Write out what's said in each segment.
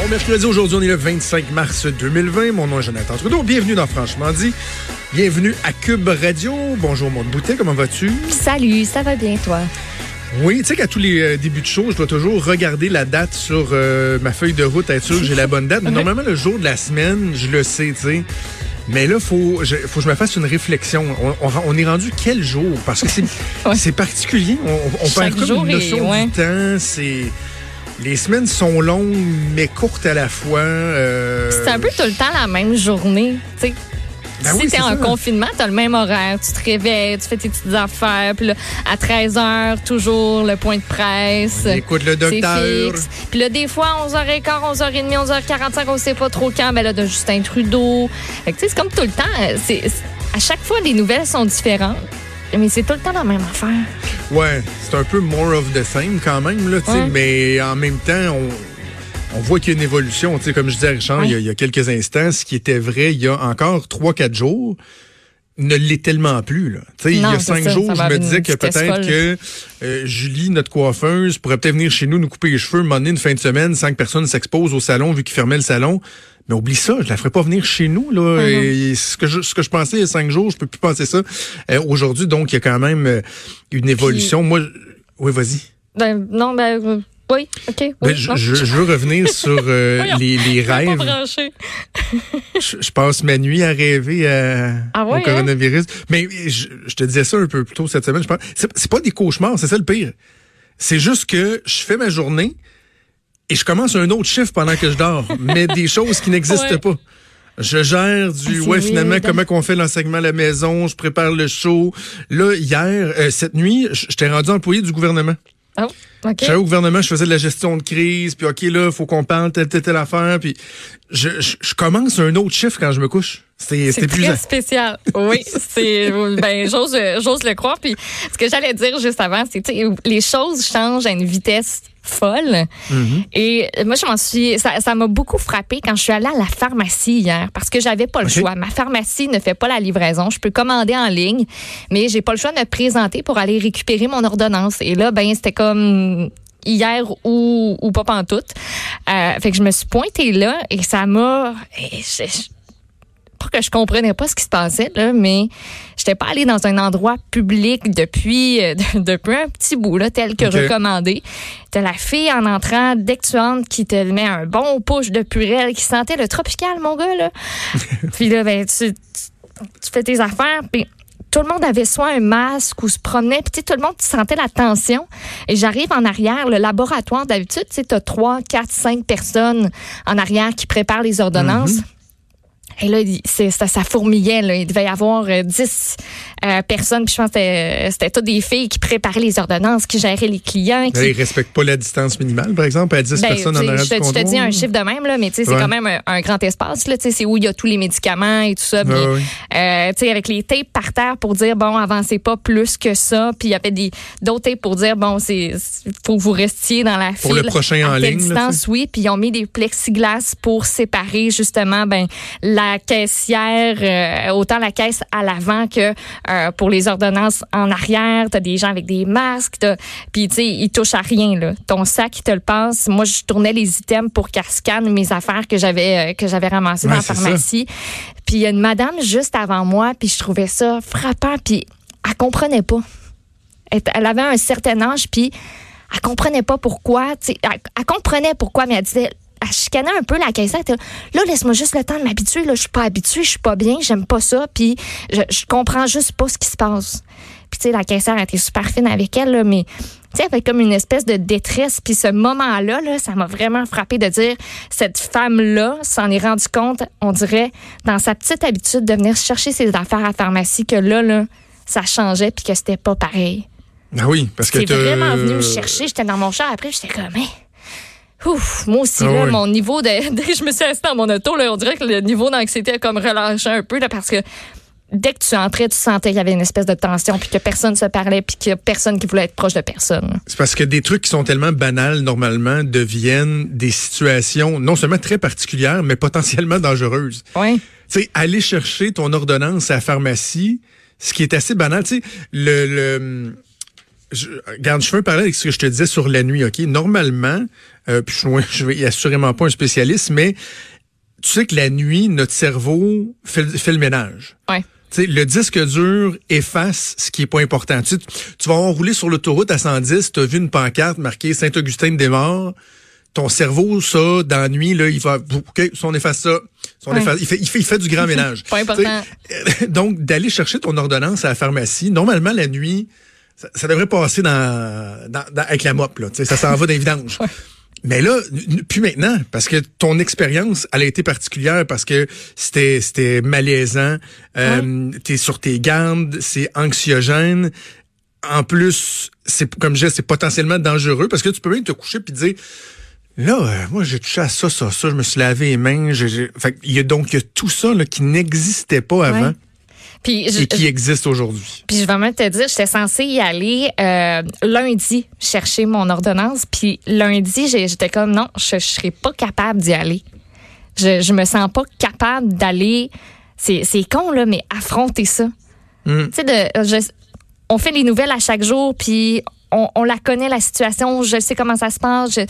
Bon mercredi, aujourd'hui, on est le 25 mars 2020. Mon nom est Jonathan Trudeau. Bienvenue dans Franchement dit. Bienvenue à Cube Radio. Bonjour, mon boutet, comment vas-tu? Salut, ça va bien toi? Oui, tu sais qu'à tous les euh, débuts de show, je dois toujours regarder la date sur euh, ma feuille de route, être sûr que j'ai la bonne date. Mais normalement, le jour de la semaine, je le sais, tu sais. Mais là, faut, je, faut que je me fasse une réflexion. On, on- on est rendu quel jour? Parce que c'est Ouais. particulier. On, on perd comme une est- notion ouais. du temps. C'est les semaines sont longues, mais courtes à la fois. euh, C'est un peu tout le temps la même journée. Tu sais, Ben si oui, t'es en ça. confinement, t'as le même horaire. Tu te réveilles, tu fais tes petites affaires. Puis là, à 13 h, toujours le point de presse. on écoute le docteur. Puis là, des fois, 11h15, 11h30, 11h45, on sait pas trop quand. Ben là, de Justin Trudeau. Fait que, tu sais, c'est comme tout le temps. euh, C'est, c'est- à chaque fois, les nouvelles sont différentes. Mais c'est tout le temps la même affaire. Ouais, c'est un peu more of the same quand même, là, Ouais. mais en même temps, on, on voit qu'il y a une évolution. Comme je disais à Richard il, y a, il y a quelques instants, ce qui était vrai il y a encore 3-4 jours ne l'est tellement plus. Là. Il y a cinq ça, jours, ça je me disais que peut-être que euh, Julie, notre coiffeuse, pourrait peut-être venir chez nous nous couper les cheveux, m'emmener une fin de semaine sans que personne s'expose au salon vu qu'il fermait le salon. Mais oublie ça, je la ferai pas venir chez nous. Là. Et ce, que je, ce que je pensais il y a cinq jours, je peux plus penser ça. Euh, Aujourd'hui, donc, il y a quand même euh, une évolution. Moi, oui, vas-y. Ben, non, ben, euh, oui, OK. Oui, Ben, je, je- je veux revenir sur euh, Voyons, les, les rêves. pas. Je, je passe ma nuit à rêver à- Ah ouais, au coronavirus. Mais je, je te disais ça un peu plus tôt cette semaine. Je pense, c'est pas des cauchemars, c'est ça le pire. C'est juste que je fais ma journée et je commence un autre chiffre pendant que je dors, mais des choses qui n'existent Ouais. pas. Je gère du Ah, ouais finalement weird. comment qu'on fait l'enseignement à la maison, je prépare le show. Là hier euh, cette nuit, je- j'étais rendu employé du gouvernement. Oh, OK. J'allais au gouvernement, je faisais de la gestion de crise, puis OK, là, faut qu'on parle telle, telle, telle affaire, puis je, je, je commence un autre chiffre quand je me couche. C'est très spécial. Oui, c'est ben j'ose j'ose le croire. Puis ce que j'allais dire juste avant, c'est les choses changent à une vitesse folle. Mm-hmm. Et moi, je m'en suis, ça, m'a beaucoup frappé quand je suis allée à la pharmacie hier parce que j'avais pas le choix. Ma pharmacie ne fait pas la livraison. Je peux commander en ligne, mais j'ai pas le choix de me présenter pour aller récupérer mon ordonnance. Et là, ben c'était comme hier ou, ou pas pantoute. Euh, fait que je me suis pointée là et ça m'a... pas que je comprenais pas ce qui se passait là, mais j'étais pas allée dans un endroit public depuis euh, depuis un petit bout là, tel que Ok. recommandé. T'as la fille en entrant dès que tu entres qui te met un bon push de purée qui sentait le tropical mon gars là. puis là ben tu, tu, tu fais tes affaires puis tout le monde avait soit un masque ou se promenait, puis tout le monde sentait la tension. Et j'arrive en arrière, le laboratoire, d'habitude, tu sais, as trois, quatre, cinq personnes en arrière qui préparent les ordonnances. Et là, c'est- ça, ça fourmillait. Là. Il devait y avoir euh, 10 euh, personnes. Puis je pense que c'était- c'était toutes des filles qui préparaient les ordonnances, qui géraient les clients. Qui, Là, ils respectent pas la distance minimale, par exemple, à 10 ben, personnes en arrière je, du je te dis un chiffre de même, là, mais c'est quand même un, un grand espace. là, C'est où il y a tous les médicaments et tout ça. puis, Ouais, ouais. euh, avec les tapes par terre pour dire, bon, avancez pas plus que ça. Puis il y avait des d'autres tapes pour dire, bon, c'est faut que vous restiez dans la Pour file. le prochain à en ligne, là, distance, oui. Puis ils ont mis des plexiglas pour séparer justement ben, la caissière, euh, autant la caisse à l'avant que euh, pour les ordonnances en arrière. T'as des gens avec des masques. Puis tu sais, ils touchent à rien. Là. Ton sac, ils te le passe. Moi, je tournais les items pour qu'elle scanne mes affaires que j'avais euh, que j'avais ramassées Ouais, dans la pharmacie. Puis il y a une madame juste avant moi, puis je trouvais ça frappant. Puis elle comprenait pas. Elle, elle avait un certain âge, puis elle comprenait pas pourquoi. elle comprenait pourquoi, mais elle disait, elle chicanait un peu la était Là, laisse-moi juste le temps de m'habituer. Là, je suis pas habituée, je suis pas bien, j'aime pas ça, puis je, je comprends juste pas ce qui se passe. Puis, tu sais, la caissière elle était super fine avec elle, là, mais, tu sais, avec comme une espèce de détresse. Puis, ce moment-là, là, ça m'a vraiment frappé de dire, cette femme-là s'en est rendue compte, on dirait, dans sa petite habitude de venir chercher ses affaires à la pharmacie, que là, là, ça changeait, puis que c'était pas pareil. Ah oui, parce que C'est vraiment venu me chercher. J'étais dans mon char après, j'étais comme, Hey, Ouf, moi aussi, Ah là, mon niveau de. Dès que je me suis assise dans mon auto, là, on dirait que le niveau d'anxiété a comme relâché un peu, là, parce que dès que tu entrais, tu sentais qu'il y avait une espèce de tension, puis que personne se parlait, puis qu'il y a personne qui voulait être proche de personne. C'est parce que des trucs qui sont tellement banals, normalement, deviennent des situations non seulement très particulières, mais potentiellement dangereuses. Oui. Tu sais, aller chercher ton ordonnance à la pharmacie, ce qui est assez banal, tu sais, le... le je, regarde, je un parallèle avec ce que je te disais sur la nuit, OK? Normalement, euh, puis je, je vais assurément pas un spécialiste, mais tu sais que la nuit, notre cerveau fait, le- fait le ménage. Ouais. Tu sais, le disque dur efface ce qui est pas important. Tu, tu- vas rouler sur l'autoroute à 110, tu as vu une pancarte marquée Saint-Augustin-des-Morts. Ton cerveau, ça, dans la nuit, là, il va, OK, si on efface ça, si on Ouais. efface- il, fait, il, fait, il fait du grand ménage. Pas important. Sais, Donc, d'aller chercher ton ordonnance à la pharmacie, normalement, la nuit, ça, ça devrait passer dans, dans, dans- avec la mop, là. Ça s'en va dans les vidanges. Mais là, plus maintenant, parce que ton expérience, elle a été particulière parce que c'était c'était malaisant, euh, t'es sur tes gardes, c'est anxiogène. En plus, c'est comme je disais, c'est potentiellement dangereux parce que tu peux même te coucher puis dire là, euh, moi j'ai touché à ça, ça, ça, je me suis lavé les mains. j'ai- j'ai- Fait il y a donc il y a tout ça là, qui n'existait pas avant Ouais. Puis, je, et qui existe aujourd'hui. puis je vais même te dire, j'étais censée y aller euh, lundi chercher mon ordonnance. Puis lundi, j'étais comme non, je ne serais pas capable d'y aller. Je, je me sens pas capable d'aller. C'est con, là, mais affronter ça. Mm. Tu sais, de- je- on fait les nouvelles à chaque jour, puis on, on la connaît, la situation, je sais comment ça se passe. je-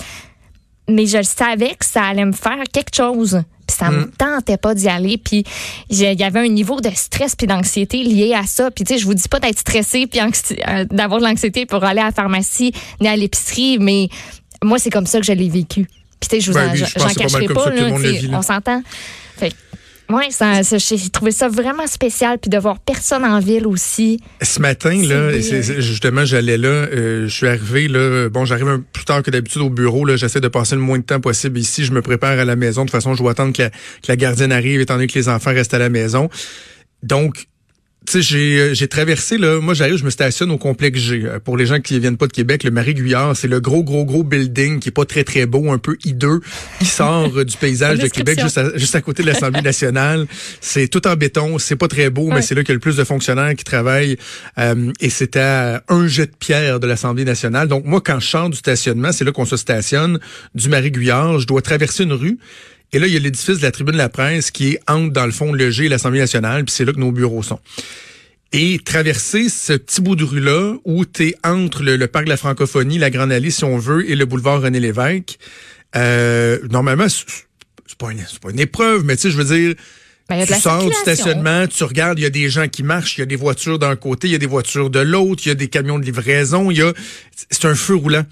mais je savais que ça allait me faire quelque chose. Puis ça me tentait pas d'y aller. Puis il y avait un niveau de stress puis d'anxiété lié à ça. Puis tu sais, je vous dis pas d'être stressé puis euh, d'avoir de l'anxiété pour aller à la pharmacie ni à l'épicerie, mais moi c'est comme ça que je l'ai vécu. Puis tu sais, je vous Ben en, oui, j'en pas cacherai pas, là, on s'entend. Fait que, ouais, ça, ça- j'ai trouvé ça vraiment spécial puis de voir personne en ville aussi. Ce matin, là, justement, j'allais là, euh, je suis arrivé, là, bon, j'arrive un peu plus tard que d'habitude au bureau, là, j'essaie de passer le moins de temps possible ici, je me prépare à la maison, de toute façon, je dois attendre que la, que la gardienne arrive, étant donné que les enfants restent à la maison. Donc, j'ai, euh, j'ai traversé, là, moi j'arrive, je me stationne au complexe G. Euh, Pour les gens qui viennent pas de Québec, le Marie-Guyard, c'est le gros, gros, gros building qui est pas très, très beau, un peu hideux, qui sort euh, du paysage de Québec juste à, juste à côté de l'Assemblée nationale. C'est tout en béton, c'est pas très beau, mais c'est là qu'il y a le plus de fonctionnaires qui travaillent. euh, et c'est à un jet de pierre de l'Assemblée nationale. Donc moi, quand je sors du stationnement, c'est là qu'on se stationne, du Marie-Guyard, je dois traverser une rue. Et là, il y a l'édifice de la Tribune de la Presse qui est entre, dans le fond, le G et l'Assemblée nationale, puis c'est là que nos bureaux sont. Et traverser ce petit bout de rue-là où tu es entre le, le parc de la francophonie, la Grande Allée, si on veut, et le boulevard René-Lévesque, euh, normalement, c'est pas, une- pas une épreuve, mais tu sais, je veux dire, Ben, tu sors du stationnement, tu regardes, il y a des gens qui marchent, il y a des voitures d'un côté, il y a des voitures de l'autre, il y a des camions de livraison, il y a, c'est un feu roulant.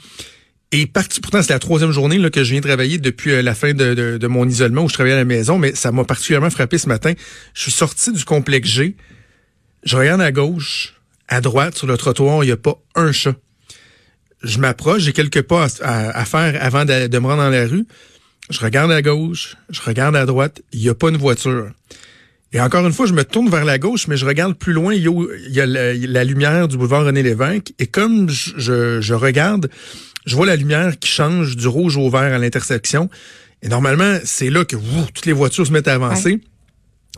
Et parti, pourtant, c'est la troisième journée là, que je viens travailler depuis euh, la fin de, de- de mon isolement où je travaillais à la maison, mais ça m'a particulièrement frappé ce matin. Je suis sorti du complexe G, je regarde à gauche, à droite, sur le trottoir, il n'y a pas un chat. Je m'approche, j'ai quelques pas à, à- faire avant de, de me rendre dans la rue. Je regarde à gauche, je regarde à droite, il n'y a pas une voiture. Et encore une fois, je me tourne vers la gauche, mais je regarde plus loin, il y a, il y a la, lumière du boulevard René-Lévesque. Et comme je, je regarde, je vois la lumière qui change du rouge au vert à l'intersection. Et normalement, c'est là que toutes les voitures se mettent à avancer.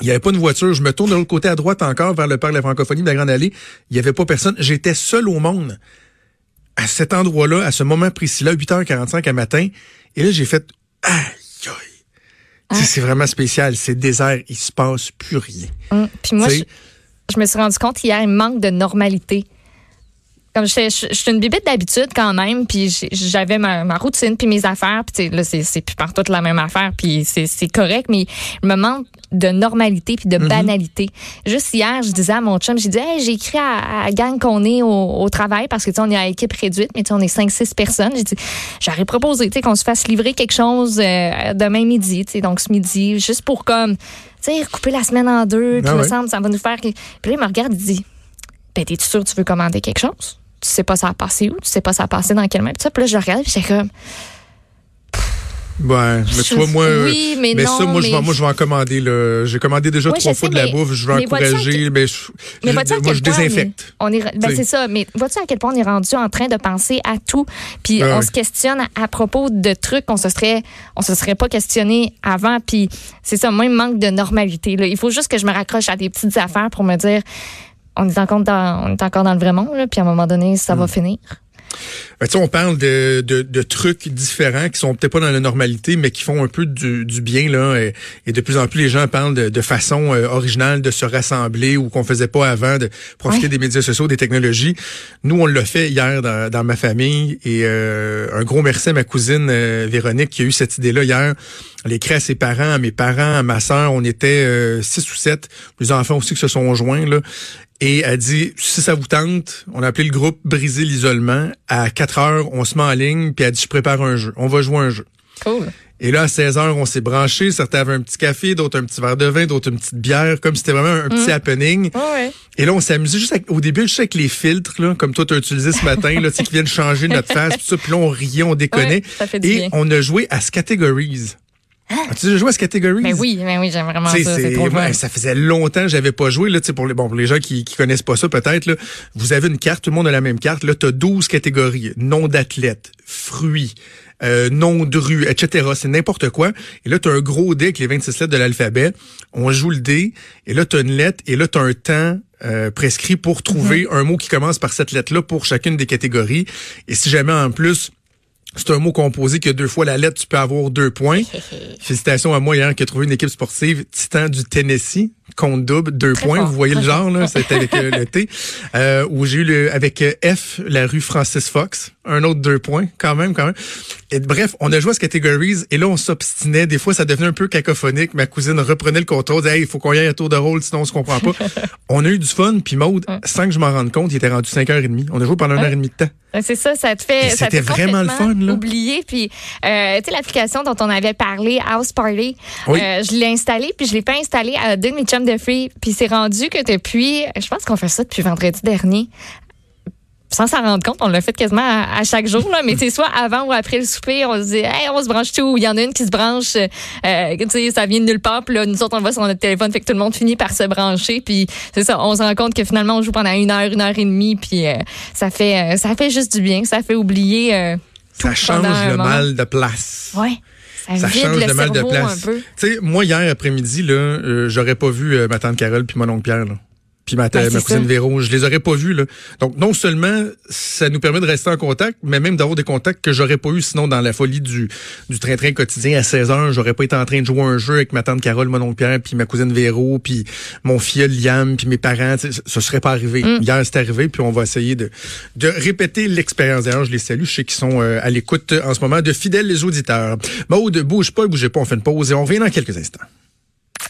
Il n'y avait pas de voiture. Je me tourne de l'autre côté à droite encore vers le parc de la francophonie de la Grande Allée. Il n'y avait pas personne. J'étais seul au monde à cet endroit-là, à ce moment précis-là, 8h45 à matin. Et là, j'ai fait aïe, aïe. Sais, C'est vraiment spécial. C'est désert. Il se passe plus rien. Hum. Puis moi, je, je me suis rendu compte hier, il manque de normalité. Comme je, je, je suis une bibite d'habitude quand même, puis j'avais ma, ma routine puis mes affaires, puis là c'est plus partout la même affaire, puis c'est correct, mais il me manque de normalité puis de banalité. Juste hier, je disais à mon chum, j'ai dit, hey, j'ai écrit à, à la gang qu'on est au, au travail parce que tu sais, on est à équipe réduite, mais tu sais, on est 5-6 personnes. J'ai dit, j'aurais proposé, tu sais, qu'on se fasse livrer quelque chose euh, demain midi, tu sais, donc ce midi, juste pour comme, tu sais, couper la semaine en deux, puis Ah me ouais. semble, ça va nous faire. Puis là, il me regarde, il dit, ben, t'es-tu sûr que tu veux commander quelque chose? Tu sais pas ça a passé où? Tu sais pas ça a passé dans quel même? Puis là, je regarde, puis j'étais comme, Ouais, mais tu vois, moi, oui, mais, mais non, ça, moi, je mais- vais, moi, je vais en commander, là. J'ai commandé déjà Oui, trois je fois sais, de la mais- bouffe. Je à encourager, mais je, Mais je- moi, je désinfecte. On est, ben c'est ça, mais vois-tu à quel point on est rendu en train de penser à tout, puis Ouais, on se questionne à, à propos de trucs qu'on se serait, on se serait pas questionné avant, puis c'est ça, moi, il manque de normalité. Là. Il faut juste que je me raccroche à des petites affaires pour me dire, on est encore dans, on est encore dans le vrai monde, là, puis à un moment donné, ça va finir. Ben, tu sais, on parle de, de, de trucs différents qui sont peut-être pas dans la normalité, mais qui font un peu du, du bien là. Et, et de plus en plus, les gens parlent de, de façon euh, originale de se rassembler ou qu'on faisait pas avant, de profiter Ouais. des médias sociaux, des technologies. Nous, on l'a fait hier dans, dans ma famille et euh, un gros merci à ma cousine euh, Véronique qui a eu cette idée-là hier. Elle écrit à ses parents, à mes parents, à ma sœur. On était euh, six ou sept. Les enfants aussi qui se sont joints là. Et elle dit, si ça vous tente, on a appelé le groupe Briser l'isolement. À 4 heures, on se met en ligne, puis elle dit, je prépare un jeu. On va jouer un jeu. Cool. Et là, à 16 heures, on s'est branchés. Certains avaient un petit café, d'autres un petit verre de vin, d'autres une petite bière, comme si c'était vraiment un petit happening. Ouais. Et là, on s'est amusé juste avec- au début, juste avec les filtres, là, comme toi, tu as utilisé ce matin, là, qui viennent changer notre face, tout ça. Puis là, on riait, on déconnait. Ouais, ça fait du Et bien. on a joué à Categories. As-tu déjà joué à Categories? Mais oui, mais oui, j'aime vraiment ça. c'est- trop ouais, ça faisait longtemps que j'avais pas joué là, pour les bon pour les gens qui qui connaissent pas ça peut-être là, vous avez une carte, tout le monde a la même carte, là tu as 12 catégories, nom d'athlète, fruits, euh, nom de rue, etc. C'est n'importe quoi. Et là tu as un gros dé avec les 26 lettres de l'alphabet. On joue le dé et là tu as une lettre et là tu as un temps euh, prescrit pour trouver Mhm. un mot qui commence par cette lettre là pour chacune des catégories. Et si jamais en plus c'est un mot composé que deux fois la lettre, tu peux avoir deux points. Félicitations à moi hier qui a trouvé une équipe sportive Titan du Tennessee, compte double, deux Très points. fort, Vous voyez le genre, là, c'était avec euh, le T. Euh, où j'ai eu le, avec euh, F, la rue Francis Fox, un autre deux points, quand même, quand même. Et bref, on a joué à ce categories et là, on s'obstinait. Des fois, ça devenait un peu cacophonique. Ma cousine reprenait le contrôle, disait, hey, il faut qu'on y aille à tour de rôle, sinon on se comprend pas. on a eu du fun, puis Maude, sans que je m'en rende compte, il était rendu 5h30. On a joué pendant une heure et demie de temps. C'est ça, ça te fait. Ça c'était vraiment le fun, là. Oublier, puis euh, tu sais l'application dont on avait parlé, House Party. Oui. euh, je l'ai installée, puis je l'ai pas installée à deux de mes de free, puis c'est rendu que depuis, je pense qu'on fait ça depuis vendredi dernier. Sans s'en rendre compte, on l'a fait quasiment à, à chaque jour, là, mais c'est soit avant ou après le souper, on se dit, hey, on se branche tout. Il y en a une qui se branche, euh, tu sais, ça vient de nulle part, puis là, nous autres, on le voit sur notre téléphone, fait que tout le monde finit par se brancher, puis c'est ça, on se rend compte que finalement, on joue pendant une heure, une heure et demie, puis euh, ça fait, euh, ça fait juste du bien, ça fait oublier. Ça change le moment. mal de place. Ouais. Ça, change le le mal de place. Tu sais, moi, hier après-midi, là, euh, j'aurais pas vu euh, ma tante Carole puis mon oncle Pierre, là. Puis ma, Ben, ma cousine. Véro, je les aurais pas vus, là. Donc, non seulement ça nous permet de rester en contact, mais même d'avoir des contacts que j'aurais pas eu sinon dans la folie du, du train-train quotidien à 16 heures. J'aurais pas été en train de jouer un jeu avec ma tante Carole, mon oncle Pierre, puis ma cousine Véro, puis mon filleul Liam, puis mes parents. Ça serait pas arrivé. Mm. Hier, c'est arrivé, puis on va essayer de, de répéter l'expérience. D'ailleurs, je les salue. Je sais qu'ils sont euh, à l'écoute en ce moment de fidèles auditeurs. Maude, bouge pas, bougez pas, on fait une pause et on revient dans quelques instants.